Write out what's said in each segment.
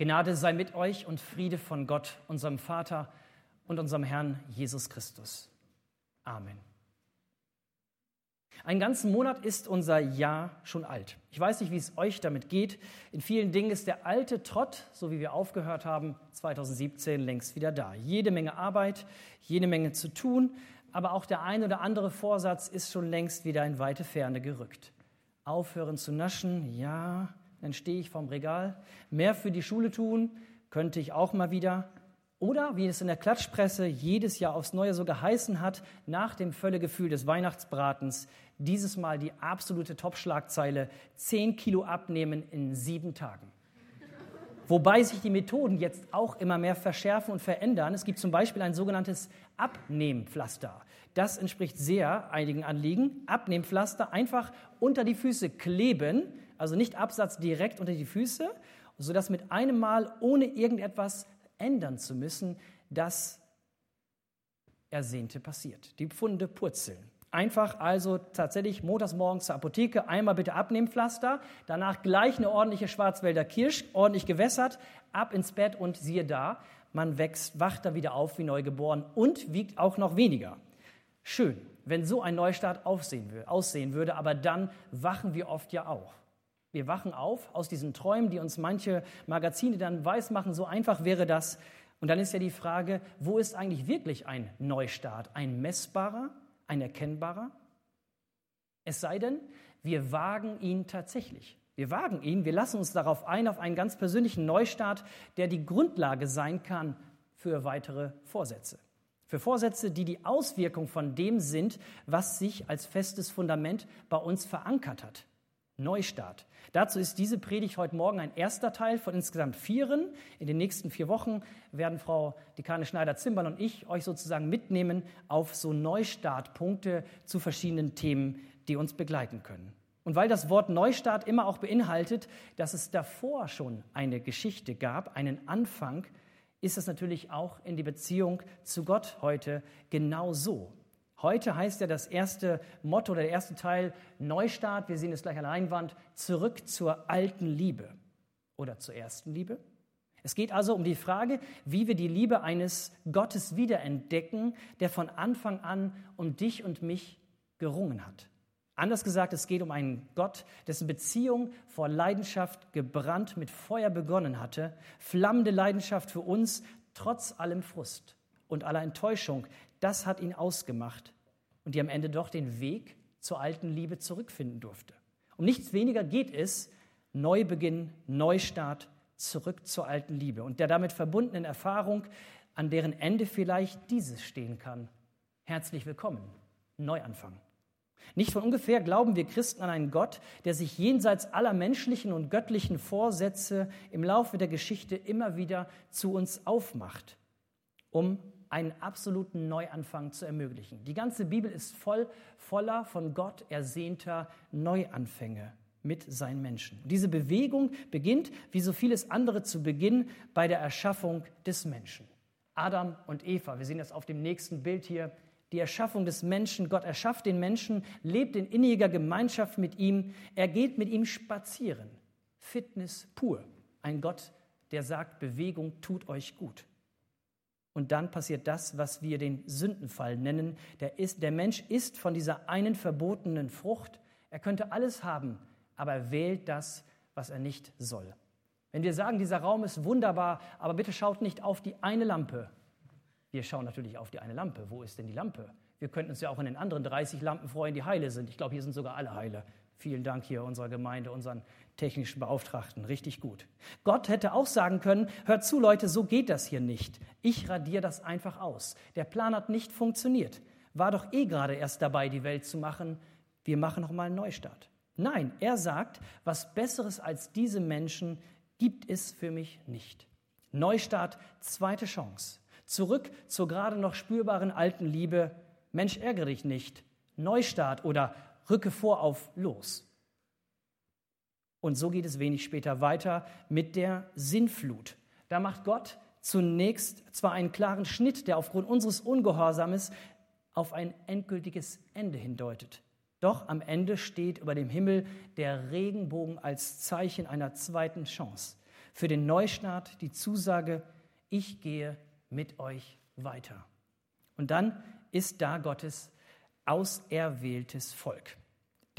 Gnade sei mit euch und Friede von Gott, unserem Vater und unserem Herrn Jesus Christus. Amen. Einen ganzen Monat ist unser Jahr schon alt. Ich weiß nicht, wie es euch damit geht. In vielen Dingen ist der alte Trott, so wie wir aufgehört haben, 2017 längst wieder da. Jede Menge Arbeit, jede Menge zu tun, aber auch der ein oder andere Vorsatz ist schon längst wieder in weite Ferne gerückt. Aufhören zu naschen, ja, dann stehe ich vorm Regal. Mehr für die Schule tun, könnte ich auch mal wieder. Oder, wie es in der Klatschpresse jedes Jahr aufs Neue so geheißen hat, nach dem Völlegefühl des Weihnachtsbratens, dieses Mal die absolute Topschlagzeile, 10 Kilo abnehmen in sieben Tagen. Wobei sich die Methoden jetzt auch immer mehr verschärfen und verändern. Es gibt zum Beispiel ein sogenanntes Abnehmpflaster. Das entspricht sehr einigen Anliegen. Abnehmpflaster einfach unter die Füße kleben, also nicht Absatz direkt unter die Füße, sodass mit einem Mal, ohne irgendetwas ändern zu müssen, das Ersehnte passiert. Die Pfunde purzeln. Einfach also tatsächlich montags morgens zur Apotheke, einmal bitte abnehmen Pflaster, danach gleich eine ordentliche Schwarzwälder Kirsch, ordentlich gewässert, ab ins Bett und siehe da, man wächst, wacht da wieder auf wie neugeboren und wiegt auch noch weniger. Schön, wenn so ein Neustart aussehen würde, aber dann wachen wir oft ja auch. Wir wachen auf aus diesen Träumen, die uns manche Magazine dann weismachen, so einfach wäre das. Und dann ist ja die Frage, wo ist eigentlich wirklich ein Neustart? Ein messbarer, ein erkennbarer? Es sei denn, wir wagen ihn tatsächlich. Wir wagen ihn, wir lassen uns darauf ein, auf einen ganz persönlichen Neustart, der die Grundlage sein kann für weitere Vorsätze. Für Vorsätze, die die Auswirkung von dem sind, was sich als festes Fundament bei uns verankert hat. Neustart. Dazu ist diese Predigt heute Morgen ein erster Teil von insgesamt vieren. In den nächsten vier Wochen werden Frau Dekane Schneider-Zimbern und ich euch sozusagen mitnehmen auf so Neustartpunkte zu verschiedenen Themen, die uns begleiten können. Und weil das Wort Neustart immer auch beinhaltet, dass es davor schon eine Geschichte gab, einen Anfang, ist es natürlich auch in die Beziehung zu Gott heute genau so. Heute heißt ja das erste Motto oder der erste Teil Neustart, wir sehen es gleich an der Leinwand, zurück zur alten Liebe oder zur ersten Liebe. Es geht also um die Frage, wie wir die Liebe eines Gottes wiederentdecken, der von Anfang an um dich und mich gerungen hat. Anders gesagt, es geht um einen Gott, dessen Beziehung vor Leidenschaft gebrannt mit Feuer begonnen hatte, flammende Leidenschaft für uns, trotz allem Frust und aller Enttäuschung, das hat ihn ausgemacht und die am Ende doch den Weg zur alten Liebe zurückfinden durfte. Um nichts weniger geht es, Neubeginn, Neustart, zurück zur alten Liebe und der damit verbundenen Erfahrung, an deren Ende vielleicht dieses stehen kann. Herzlich willkommen, Neuanfang. Nicht von ungefähr glauben wir Christen an einen Gott, der sich jenseits aller menschlichen und göttlichen Vorsätze im Laufe der Geschichte immer wieder zu uns aufmacht, um einen absoluten Neuanfang zu ermöglichen. Die ganze Bibel ist voll voller von Gott ersehnter Neuanfänge mit seinen Menschen. Diese Bewegung beginnt, wie so vieles andere zu Beginn, bei der Erschaffung des Menschen. Adam und Eva, wir sehen das auf dem nächsten Bild hier, die Erschaffung des Menschen. Gott erschafft den Menschen, lebt in inniger Gemeinschaft mit ihm, er geht mit ihm spazieren. Fitness pur. Ein Gott, der sagt, Bewegung tut euch gut. Und dann passiert das, was wir den Sündenfall nennen. Der, ist, der Mensch isst von dieser einen verbotenen Frucht. Er könnte alles haben, aber er wählt das, was er nicht soll. Wenn wir sagen, dieser Raum ist wunderbar, aber bitte schaut nicht auf die eine Lampe. Wir schauen natürlich auf die eine Lampe. Wo ist denn die Lampe? Wir könnten uns ja auch in den anderen 30 Lampen freuen, die heile sind. Ich glaube, hier sind sogar alle heile. Vielen Dank hier unserer Gemeinde, unseren technischen Beauftragten. Richtig gut. Gott hätte auch sagen können, hört zu Leute, so geht das hier nicht. Ich radiere das einfach aus. Der Plan hat nicht funktioniert. War doch eh gerade erst dabei, die Welt zu machen. Wir machen noch mal einen Neustart. Nein, er sagt, was Besseres als diese Menschen gibt es für mich nicht. Neustart, zweite Chance. Zurück zur gerade noch spürbaren alten Liebe. Mensch, ärgere dich nicht. Neustart oder rücke vor auf los. Und so geht es wenig später weiter mit der Sinnflut. Da macht Gott zunächst zwar einen klaren Schnitt, der aufgrund unseres Ungehorsames auf ein endgültiges Ende hindeutet. Doch am Ende steht über dem Himmel der Regenbogen als Zeichen einer zweiten Chance. für den Neustart die Zusage, ich gehe mit euch weiter. Und dann ist da Gottes auserwähltes Volk.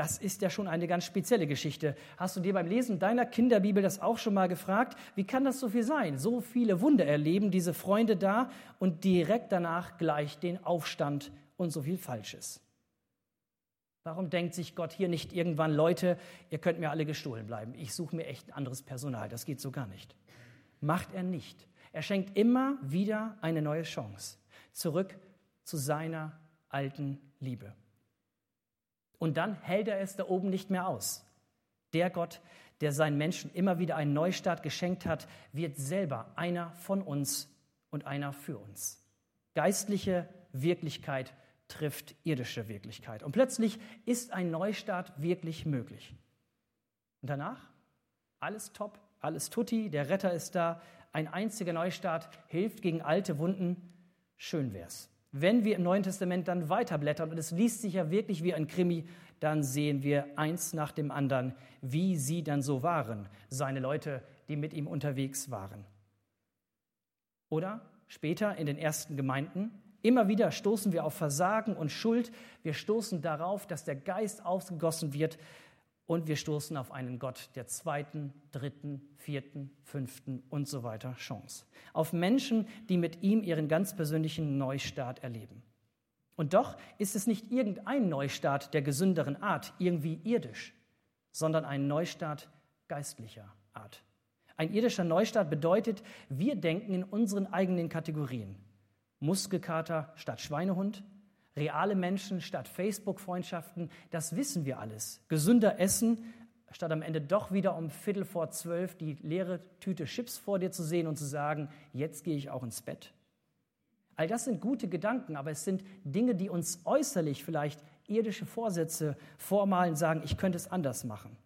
Das ist ja schon eine ganz spezielle Geschichte. Hast du dir beim Lesen deiner Kinderbibel das auch schon mal gefragt? Wie kann das so viel sein? So viele Wunder erleben diese Freunde da und direkt danach gleich den Aufstand und so viel Falsches. Warum denkt sich Gott hier nicht irgendwann, Leute, ihr könnt mir alle gestohlen bleiben, ich suche mir echt ein anderes Personal, das geht so gar nicht. Macht er nicht. Er schenkt immer wieder eine neue Chance, zurück zu seiner alten Liebe. Und dann hält er es da oben nicht mehr aus. Der Gott, der seinen Menschen immer wieder einen Neustart geschenkt hat, wird selber einer von uns und einer für uns. Geistliche Wirklichkeit trifft irdische Wirklichkeit. Und plötzlich ist ein Neustart wirklich möglich. Und danach? Alles top, alles tutti, der Retter ist da, ein einziger Neustart hilft gegen alte Wunden. Schön wär's. Wenn wir im Neuen Testament dann weiterblättern und es liest sich ja wirklich wie ein Krimi, dann sehen wir eins nach dem anderen, wie sie dann so waren, seine Leute, die mit ihm unterwegs waren. Oder später in den ersten Gemeinden, Immer wieder stoßen wir auf Versagen und Schuld. Wir stoßen darauf, dass der Geist ausgegossen wird. Und wir stoßen auf einen Gott der zweiten, dritten, vierten, fünften und so weiter Chance. Auf Menschen, die mit ihm ihren ganz persönlichen Neustart erleben. Und doch ist es nicht irgendein Neustart der gesünderen Art, irgendwie irdisch, sondern ein Neustart geistlicher Art. Ein irdischer Neustart bedeutet, wir denken in unseren eigenen Kategorien. Muskelkater statt Schweinehund, reale Menschen statt Facebook-Freundschaften, das wissen wir alles. Gesünder Essen, statt am Ende doch wieder um Viertel vor zwölf die leere Tüte Chips vor dir zu sehen und zu sagen, jetzt gehe ich auch ins Bett. All das sind gute Gedanken, aber es sind Dinge, die uns äußerlich vielleicht irdische Vorsätze vormalen, sagen, ich könnte es anders machen.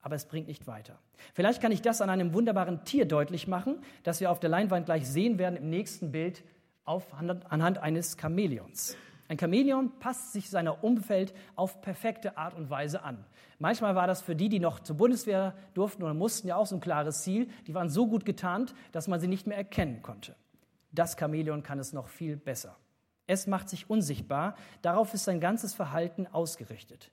Aber es bringt nicht weiter. Vielleicht kann ich das an einem wunderbaren Tier deutlich machen, das wir auf der Leinwand gleich sehen werden im nächsten Bild auf, anhand eines Chamäleons. Ein Chamäleon passt sich seiner Umfeld auf perfekte Art und Weise an. Manchmal war das für die, die noch zur Bundeswehr durften oder mussten, ja auch so ein klares Ziel. Die waren so gut getarnt, dass man sie nicht mehr erkennen konnte. Das Chamäleon kann es noch viel besser. Es macht sich unsichtbar, darauf ist sein ganzes Verhalten ausgerichtet.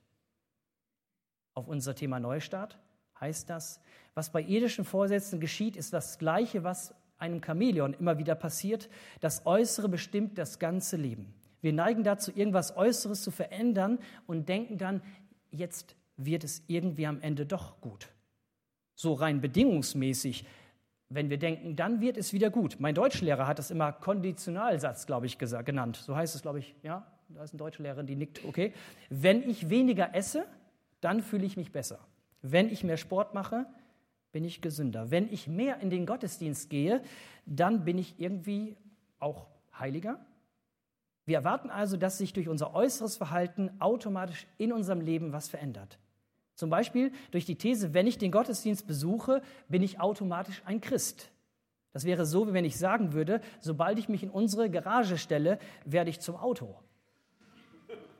Auf unser Thema Neustart heißt das, was bei irdischen Vorsätzen geschieht, ist das Gleiche, was einem Chamäleon immer wieder passiert. Das Äußere bestimmt das ganze Leben. Wir neigen dazu, irgendwas Äußeres zu verändern und denken dann, jetzt wird es irgendwie am Ende doch gut. So rein bedingungsmäßig, wenn wir denken, dann wird es wieder gut. Mein Deutschlehrer hat das immer Konditionalsatz, glaube ich, gesagt, genannt. So heißt es, glaube ich. Ja, da ist eine Deutschlehrerin, die nickt. Okay. Wenn ich weniger esse, dann fühle ich mich besser. Wenn ich mehr Sport mache, bin ich gesünder. Wenn ich mehr in den Gottesdienst gehe, dann bin ich irgendwie auch heiliger. Wir erwarten also, dass sich durch unser äußeres Verhalten automatisch in unserem Leben was verändert. Zum Beispiel durch die These, wenn ich den Gottesdienst besuche, bin ich automatisch ein Christ. Das wäre so, wie wenn ich sagen würde, sobald ich mich in unsere Garage stelle, werde ich zum Auto.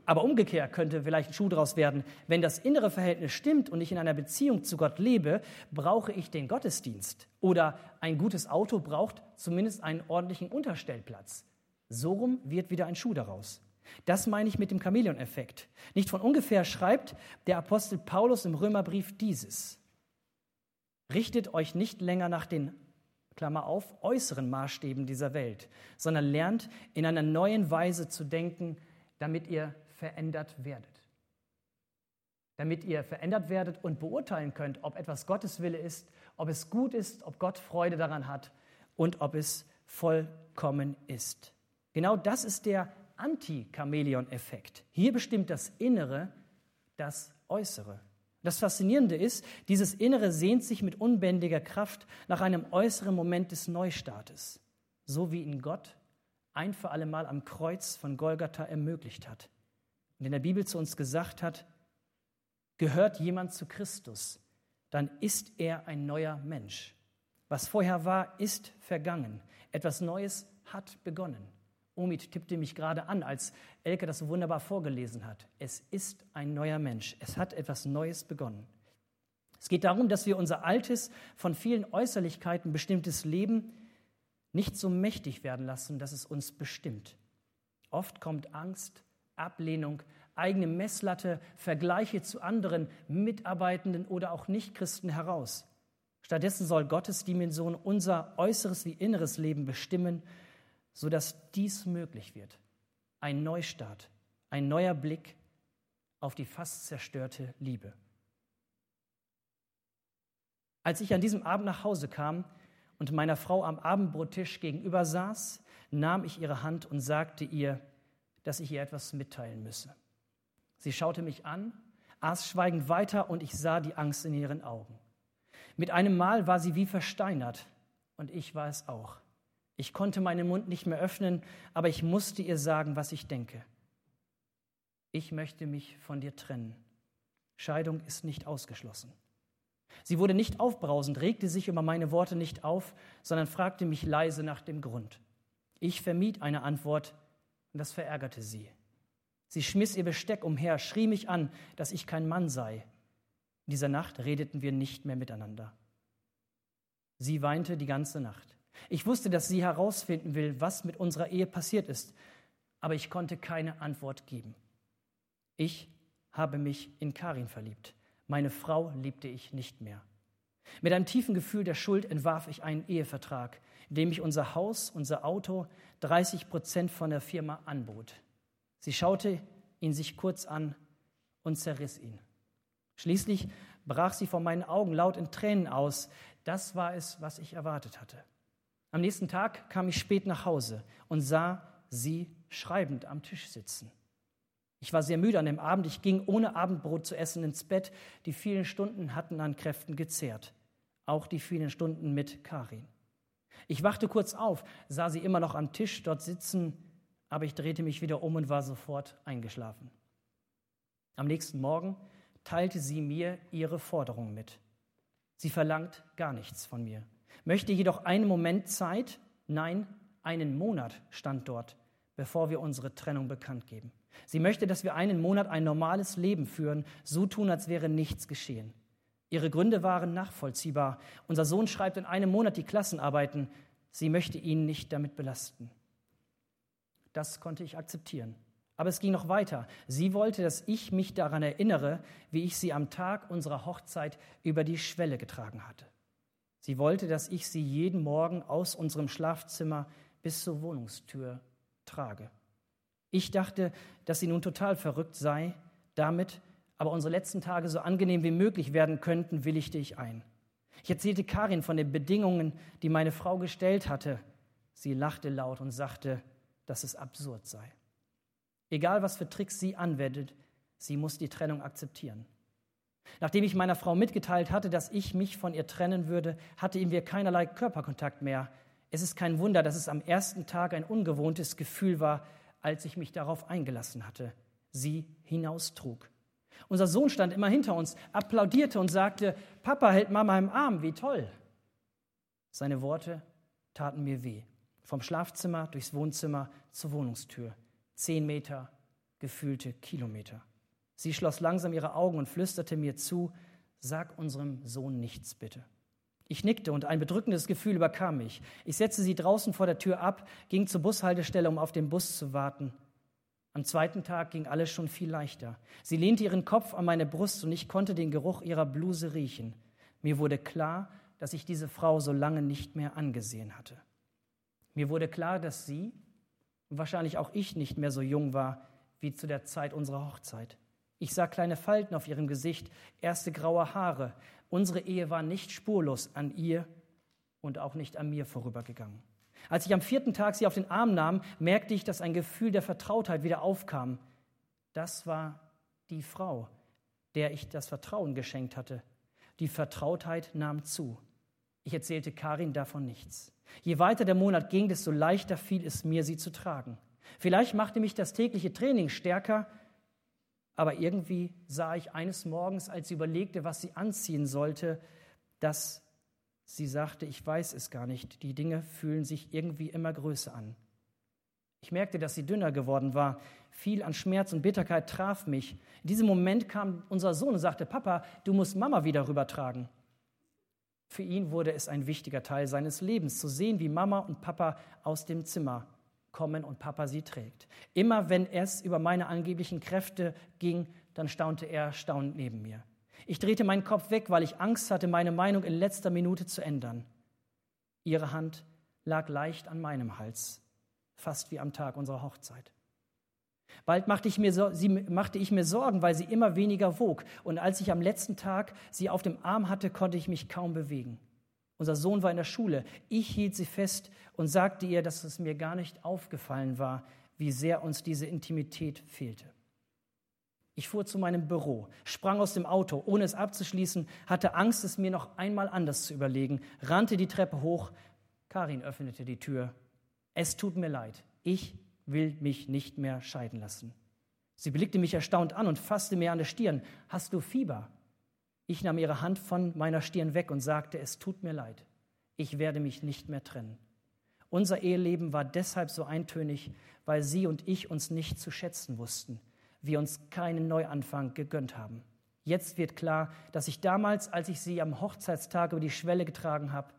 Aber umgekehrt könnte vielleicht ein Schuh daraus werden, wenn das innere Verhältnis stimmt und ich in einer Beziehung zu Gott lebe, brauche ich den Gottesdienst. Oder ein gutes Auto braucht zumindest einen ordentlichen Unterstellplatz. So rum wird wieder ein Schuh daraus. Das meine ich mit dem Chamäleon-Effekt. Nicht von ungefähr schreibt der Apostel Paulus im Römerbrief dieses. Richtet euch nicht länger nach den Klammer auf, äußeren Maßstäben dieser Welt, sondern lernt in einer neuen Weise zu denken, damit ihr verändert werdet. Damit ihr verändert werdet und beurteilen könnt, ob etwas Gottes Wille ist, ob es gut ist, ob Gott Freude daran hat und ob es vollkommen ist. Genau das ist der Anti-Chamäleon-Effekt. Hier bestimmt das Innere das Äußere. Das Faszinierende ist, dieses Innere sehnt sich mit unbändiger Kraft nach einem äußeren Moment des Neustartes, so wie ihn Gott ein für allemal am Kreuz von Golgatha ermöglicht hat und in der Bibel zu uns gesagt hat, gehört jemand zu Christus, dann ist er ein neuer Mensch. Was vorher war, ist vergangen. Etwas Neues hat begonnen. Omid tippte mich gerade an, als Elke das so wunderbar vorgelesen hat. Es ist ein neuer Mensch. Es hat etwas Neues begonnen. Es geht darum, dass wir unser altes, von vielen Äußerlichkeiten bestimmtes Leben nicht so mächtig werden lassen, dass es uns bestimmt. Oft kommt Angst, Ablehnung, eigene Messlatte, Vergleiche zu anderen Mitarbeitenden oder auch Nichtchristen heraus. Stattdessen soll Gottes Dimension unser äußeres wie inneres Leben bestimmen, sodass dies möglich wird. Ein Neustart, ein neuer Blick auf die fast zerstörte Liebe. Als ich an diesem Abend nach Hause kam und meiner Frau am Abendbrottisch gegenüber saß, nahm ich ihre Hand und sagte ihr, dass ich ihr etwas mitteilen müsse. Sie schaute mich an, aß schweigend weiter und ich sah die Angst in ihren Augen. Mit einem Mal war sie wie versteinert und ich war es auch. Ich konnte meinen Mund nicht mehr öffnen, aber ich musste ihr sagen, was ich denke. Ich möchte mich von dir trennen. Scheidung ist nicht ausgeschlossen. Sie wurde nicht aufbrausend, regte sich über meine Worte nicht auf, sondern fragte mich leise nach dem Grund. Ich vermied eine Antwort und das verärgerte sie. Sie schmiss ihr Besteck umher, schrie mich an, dass ich kein Mann sei. In dieser Nacht redeten wir nicht mehr miteinander. Sie weinte die ganze Nacht. Ich wusste, dass sie herausfinden will, was mit unserer Ehe passiert ist, aber ich konnte keine Antwort geben. Ich habe mich in Karin verliebt. Meine Frau liebte ich nicht mehr. Mit einem tiefen Gefühl der Schuld entwarf ich einen Ehevertrag, in dem ich unser Haus, unser Auto, 30 Prozent von der Firma anbot. Sie schaute ihn sich kurz an und zerriss ihn. Schließlich brach sie vor meinen Augen laut in Tränen aus. Das war es, was ich erwartet hatte. Am nächsten Tag kam ich spät nach Hause und sah sie schreibend am Tisch sitzen. Ich war sehr müde an dem Abend. Ich ging ohne Abendbrot zu essen ins Bett. Die vielen Stunden hatten an Kräften gezehrt. Auch die vielen Stunden mit Karin. Ich wachte kurz auf, sah sie immer noch am Tisch dort sitzen, aber ich drehte mich wieder um und war sofort eingeschlafen. Am nächsten Morgen teilte sie mir ihre Forderung mit. Sie verlangt gar nichts von mir, möchte jedoch einen Moment Zeit, nein, einen Monat stand dort, bevor wir unsere Trennung bekannt geben. Sie möchte, dass wir einen Monat ein normales Leben führen, so tun, als wäre nichts geschehen. Ihre Gründe waren nachvollziehbar. Unser Sohn schreibt in einem Monat die Klassenarbeiten. Sie möchte ihn nicht damit belasten. Das konnte ich akzeptieren. Aber es ging noch weiter. Sie wollte, dass ich mich daran erinnere, wie ich sie am Tag unserer Hochzeit über die Schwelle getragen hatte. Sie wollte, dass ich sie jeden Morgen aus unserem Schlafzimmer bis zur Wohnungstür trage. Ich dachte, dass sie nun total verrückt sei. Damit aber unsere letzten Tage so angenehm wie möglich werden könnten, willigte ich ein. Ich erzählte Karin von den Bedingungen, die meine Frau gestellt hatte. Sie lachte laut und sagte, dass es absurd sei. Egal, was für Tricks sie anwendet, sie muss die Trennung akzeptieren. Nachdem ich meiner Frau mitgeteilt hatte, dass ich mich von ihr trennen würde, hatten wir keinerlei Körperkontakt mehr. Es ist kein Wunder, dass es am ersten Tag ein ungewohntes Gefühl war, als ich mich darauf eingelassen hatte, sie hinaustrug. Unser Sohn stand immer hinter uns, applaudierte und sagte, Papa hält Mama im Arm, wie toll. Seine Worte taten mir weh. Vom Schlafzimmer durchs Wohnzimmer zur Wohnungstür. Zehn Meter, gefühlte Kilometer. Sie schloss langsam ihre Augen und flüsterte mir zu, sag unserem Sohn nichts bitte. Ich nickte und ein bedrückendes Gefühl überkam mich. Ich setzte sie draußen vor der Tür ab, ging zur Bushaltestelle, um auf den Bus zu warten. Am zweiten Tag ging alles schon viel leichter. Sie lehnte ihren Kopf an meine Brust und ich konnte den Geruch ihrer Bluse riechen. Mir wurde klar, dass ich diese Frau so lange nicht mehr angesehen hatte. Mir wurde klar, dass sie und wahrscheinlich auch ich nicht mehr so jung war wie zu der Zeit unserer Hochzeit. Ich sah kleine Falten auf ihrem Gesicht, erste graue Haare, Unsere Ehe war nicht spurlos an ihr und auch nicht an mir vorübergegangen. Als ich am vierten Tag sie auf den Arm nahm, merkte ich, dass ein Gefühl der Vertrautheit wieder aufkam. Das war die Frau, der ich das Vertrauen geschenkt hatte. Die Vertrautheit nahm zu. Ich erzählte Karin davon nichts. Je weiter der Monat ging, desto leichter fiel es mir, sie zu tragen. Vielleicht machte mich das tägliche Training stärker, aber irgendwie sah ich eines Morgens, als sie überlegte, was sie anziehen sollte, dass sie sagte, ich weiß es gar nicht, die Dinge fühlen sich irgendwie immer größer an. Ich merkte, dass sie dünner geworden war. Viel an Schmerz und Bitterkeit traf mich. In diesem Moment kam unser Sohn und sagte, Papa, du musst Mama wieder rübertragen. Für ihn wurde es ein wichtiger Teil seines Lebens, zu sehen, wie Mama und Papa aus dem Zimmer kommen und Papa sie trägt. Immer wenn es über meine angeblichen Kräfte ging, dann staunte er staunend neben mir. Ich drehte meinen Kopf weg, weil ich Angst hatte, meine Meinung in letzter Minute zu ändern. Ihre Hand lag leicht an meinem Hals, fast wie am Tag unserer Hochzeit. Bald machte ich, mir, sie, machte ich mir Sorgen, weil sie immer weniger wog. Und als ich am letzten Tag sie auf dem Arm hatte, konnte ich mich kaum bewegen. Unser Sohn war in der Schule. Ich hielt sie fest und sagte ihr, dass es mir gar nicht aufgefallen war, wie sehr uns diese Intimität fehlte. Ich fuhr zu meinem Büro, sprang aus dem Auto, ohne es abzuschließen, hatte Angst, es mir noch einmal anders zu überlegen, rannte die Treppe hoch. Karin öffnete die Tür. Es tut mir leid, ich will mich nicht mehr scheiden lassen. Sie blickte mich erstaunt an und fasste mir an der Stirn. Hast du Fieber? Ich nahm ihre Hand von meiner Stirn weg und sagte, es tut mir leid, ich werde mich nicht mehr trennen. Unser Eheleben war deshalb so eintönig, weil sie und ich uns nicht zu schätzen wussten wir uns keinen Neuanfang gegönnt haben. Jetzt wird klar, dass ich damals, als ich sie am Hochzeitstag über die Schwelle getragen habe,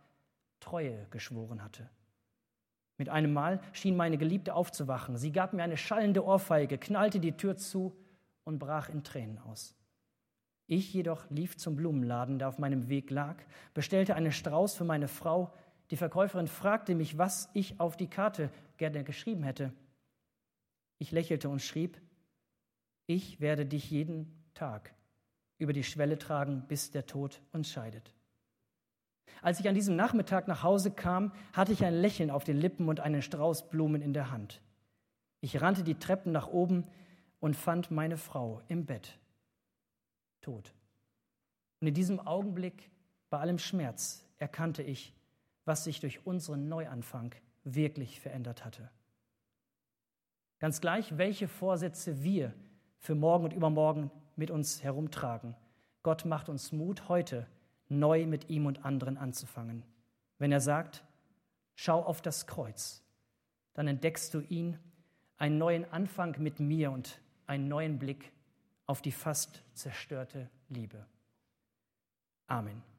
Treue geschworen hatte. Mit einem Mal schien meine Geliebte aufzuwachen. Sie gab mir eine schallende Ohrfeige, knallte die Tür zu und brach in Tränen aus. Ich jedoch lief zum Blumenladen, der auf meinem Weg lag, bestellte einen Strauß für meine Frau. Die Verkäuferin fragte mich, was ich auf die Karte gerne geschrieben hätte. Ich lächelte und schrieb, ich werde dich jeden Tag über die Schwelle tragen, bis der Tod uns scheidet. Als ich an diesem Nachmittag nach Hause kam, hatte ich ein Lächeln auf den Lippen und einen Strauß Blumen in der Hand. Ich rannte die Treppen nach oben und fand meine Frau im Bett, tot. Und in diesem Augenblick, bei allem Schmerz, erkannte ich, was sich durch unseren Neuanfang wirklich verändert hatte. Ganz gleich, welche Vorsätze wir für morgen und übermorgen mit uns herumtragen. Gott macht uns Mut, heute neu mit ihm und anderen anzufangen. Wenn er sagt, schau auf das Kreuz, dann entdeckst du ihn, einen neuen Anfang mit mir und einen neuen Blick auf die fast zerstörte Liebe. Amen.